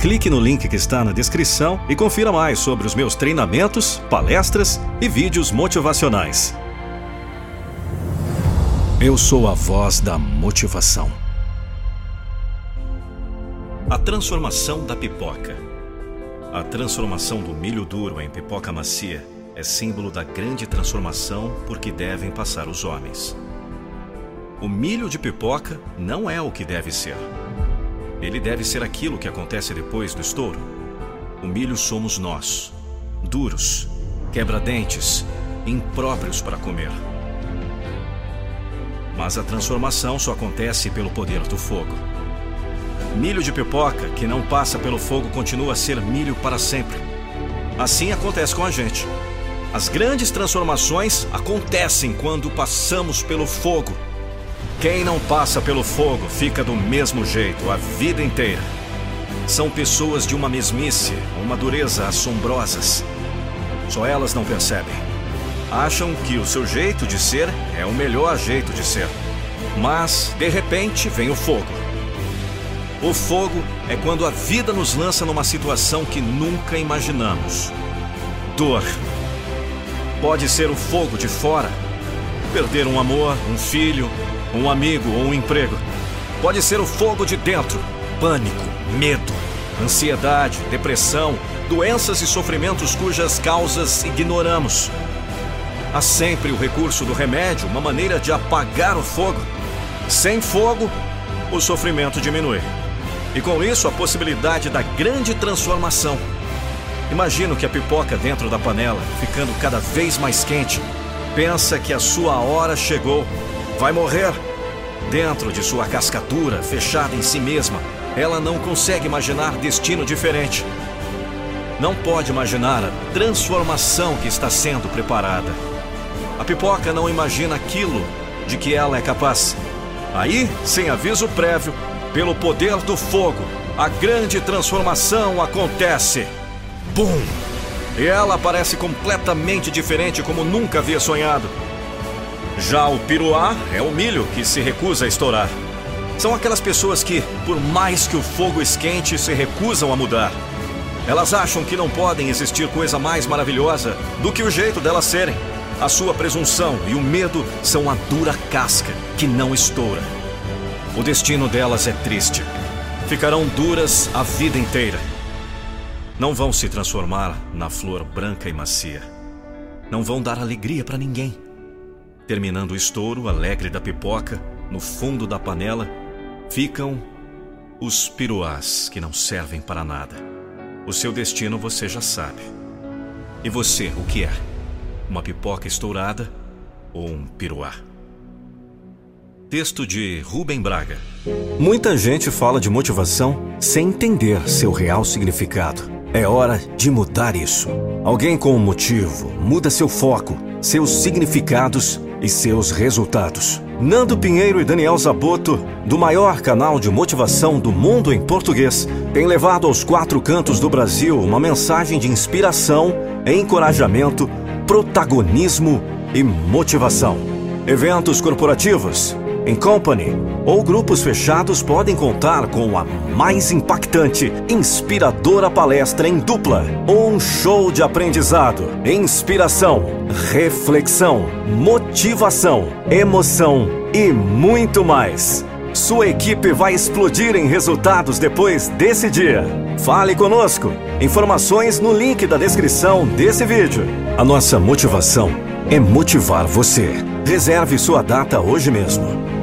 Clique no link que está na descrição e confira mais sobre os meus treinamentos, palestras e vídeos motivacionais. Eu sou a voz da motivação. A transformação da pipoca. A transformação do milho duro em pipoca macia é símbolo da grande transformação por que devem passar os homens. O milho de pipoca não é o que deve ser. Ele deve ser aquilo que acontece depois do estouro. O milho somos nós, duros, quebra-dentes, impróprios para comer. Mas a transformação só acontece pelo poder do fogo. Milho de pipoca que não passa pelo fogo continua a ser milho para sempre. Assim acontece com a gente. As grandes transformações acontecem quando passamos pelo fogo. Quem não passa pelo fogo fica do mesmo jeito a vida inteira. São pessoas de uma mesmice, uma dureza assombrosas. Só elas não percebem. Acham que o seu jeito de ser é o melhor jeito de ser. Mas, de repente, vem o fogo. O fogo é quando a vida nos lança numa situação que nunca imaginamos. Dor. Pode ser o fogo de fora. Perder um amor, um filho, um amigo ou um emprego. Pode ser o fogo de dentro, pânico, medo, ansiedade, depressão, doenças e sofrimentos cujas causas ignoramos. Há sempre o recurso do remédio, uma maneira de apagar o fogo. Sem fogo, o sofrimento diminui. E com isso, a possibilidade da grande transformação. Imagino que a pipoca dentro da panela, ficando cada vez mais quente, pensa que a sua hora chegou vai morrer. Dentro de sua cascadura, fechada em si mesma, ela não consegue imaginar destino diferente. Não pode imaginar a transformação que está sendo preparada. A pipoca não imagina aquilo de que ela é capaz. Aí, sem aviso prévio, pelo poder do fogo, a grande transformação acontece. Bum! E ela parece completamente diferente como nunca havia sonhado. Já o piruá é o milho que se recusa a estourar. São aquelas pessoas que, por mais que o fogo esquente, se recusam a mudar. Elas acham que não podem existir coisa mais maravilhosa do que o jeito delas serem. A sua presunção e o medo são a dura casca que não estoura. O destino delas é triste. Ficarão duras a vida inteira. Não vão se transformar na flor branca e macia. Não vão dar alegria para ninguém. Terminando o estouro alegre da pipoca, no fundo da panela, ficam os piruás que não servem para nada. O seu destino você já sabe. E você, o que é? Uma pipoca estourada ou um piruá? Texto de Rubem Braga. Muita gente fala de motivação sem entender seu real significado. É hora de mudar isso. Alguém com um motivo muda seu foco, seus significados e seus resultados. Nando Pinheiro e Daniel Zaboto, do maior canal de motivação do mundo em português, têm levado aos quatro cantos do Brasil uma mensagem de inspiração, encorajamento, protagonismo e motivação. Eventos corporativos, em company ou grupos fechados podem contar com a mais impactante, inspiradora palestra em dupla, um show de aprendizado, inspiração, reflexão, motivação, emoção e muito mais. Sua equipe vai explodir em resultados depois desse dia. Fale conosco. Informações no link da descrição desse vídeo. A nossa motivação é motivar você. Reserve sua data hoje mesmo.